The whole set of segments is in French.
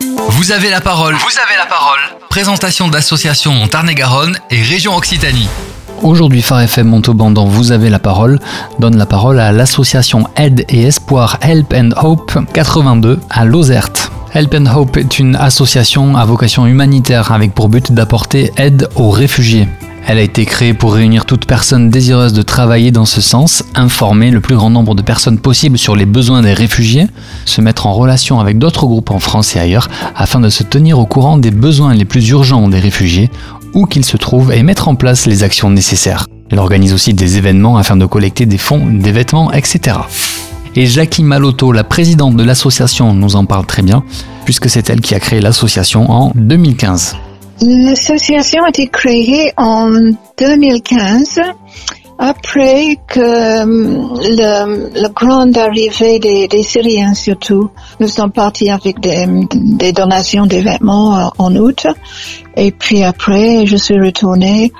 Vous avez la parole. Vous avez la parole. Présentation d'associations Tarn-et-Garonne et région Occitanie. Aujourd'hui, Phare FM Montauban dans Vous avez la parole donne la parole à l'association Aide et Espoir Help and Hope 82 à Lozerte. Help and Hope est une association à vocation humanitaire avec pour but d'apporter aide aux réfugiés. Elle a été créée pour réunir toute personne désireuse de travailler dans ce sens, informer le plus grand nombre de personnes possible sur les besoins des réfugiés, se mettre en relation avec d'autres groupes en France et ailleurs afin de se tenir au courant des besoins les plus urgents des réfugiés, où qu'ils se trouvent et mettre en place les actions nécessaires. Elle organise aussi des événements afin de collecter des fonds, des vêtements, etc. Et Jackie Malotto, la présidente de l'association, nous en parle très bien, puisque c'est elle qui a créé l'association en 2015. L'association a été créée en 2015 après que le, la grande arrivée des, Syriens surtout, nous sommes partis avec des, des donations de vêtements euh, en août. Et puis après, je suis retournée.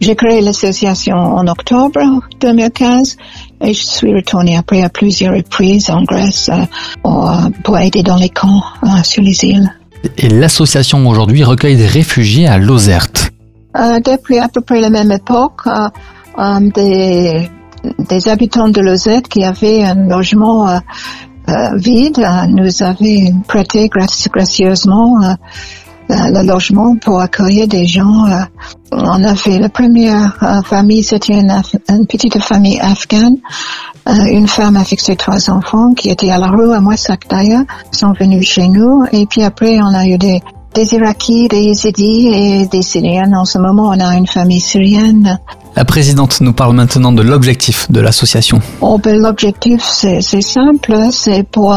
J'ai créé l'association en octobre 2015 et je suis retournée après à plusieurs reprises en Grèce euh, pour aider dans les camps euh, sur les îles. Et l'association aujourd'hui recueille des réfugiés à Lozerte. Euh, depuis à peu près la même époque, euh, euh, des, habitants de Lozerte qui avaient un logement vide nous avaient prêté gracieusement le logement pour accueillir des gens. on a fait la première famille, c'était une, petite famille afghane une femme avec ses trois enfants qui était à la rue à Moissac d'ailleurs sont venus chez nous et puis après on a eu des des Irakiens, des Yézidis et des Syriens. En ce moment, on a une famille syrienne. La présidente nous parle maintenant de l'objectif de l'association. Oh, ben, L'objectif, c'est simple, c'est pour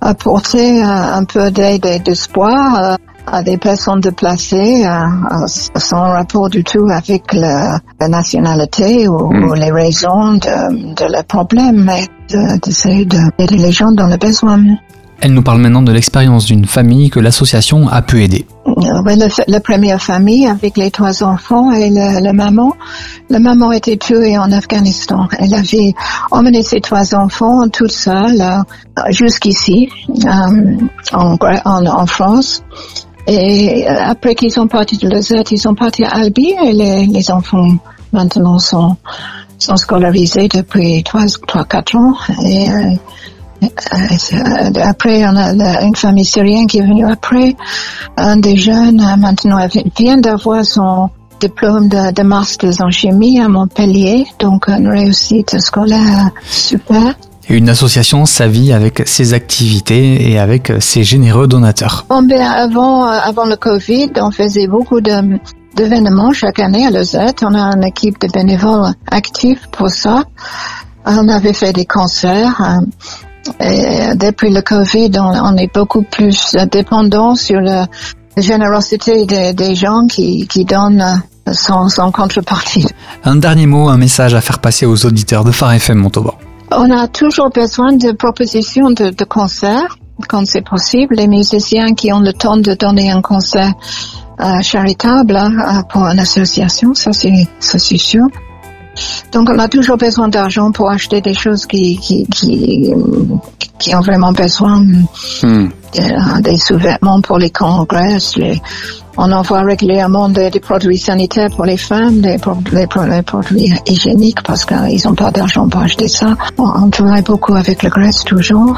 apporter un peu d'aide et d'espoir à des personnes déplacées euh, sans rapport du tout avec la, la nationalité ou, mm. ou, les raisons de, de le problème, mais d'essayer de, d'aider les gens dans le besoin. Elle nous parle maintenant de l'expérience d'une famille que l'association a pu aider. Ouais, la, la, première famille avec les trois enfants et la, la, maman. La maman était tuée en Afghanistan. Elle avait emmené ses trois enfants toute seule euh, jusqu'ici, euh, en, en, en France. Et euh, après qu'ils sont partis de Lozette, ils sont partis à Albi et les, enfants maintenant sont, sont scolarisés depuis 3-4 ans. Et, euh, euh, après, on a une famille syrienne qui est venue après. Un des jeunes, maintenant, vient d'avoir son diplôme de, de master en chimie à Montpellier. Donc, une réussite scolaire super. Une association sa vie avec ses activités et avec ses généreux donateurs. Bon, ben avant, avant le Covid, on faisait beaucoup de d'événements chaque année à Lozette. On a une équipe de bénévoles actifs pour ça. On avait fait des concerts. Et depuis le Covid, on, on est beaucoup plus dépendant sur la générosité des, des gens qui, qui donnent sans, sans contrepartie. Un dernier mot, un message à faire passer aux auditeurs de Phare FM Montauban. On a toujours besoin de propositions de, de concerts quand c'est possible. Les musiciens qui ont le temps de donner un concert euh, charitable euh, pour une association, ça c'est ça c'est sûr. Donc on a toujours besoin d'argent pour acheter des choses qui qui qui, qui ont vraiment besoin hmm. de, des sous-vêtements pour les congrès, les, on envoie régulièrement des, produits sanitaires pour les femmes, des, produits hygiéniques parce qu'ils n'ont pas d'argent pour acheter ça. On, travaille beaucoup avec la Grèce toujours.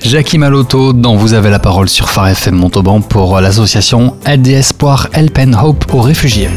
Jackie Malotto, dont vous avez la parole sur Phare FM Montauban pour l'association Aide et Espoir Help and Hope aux réfugiés.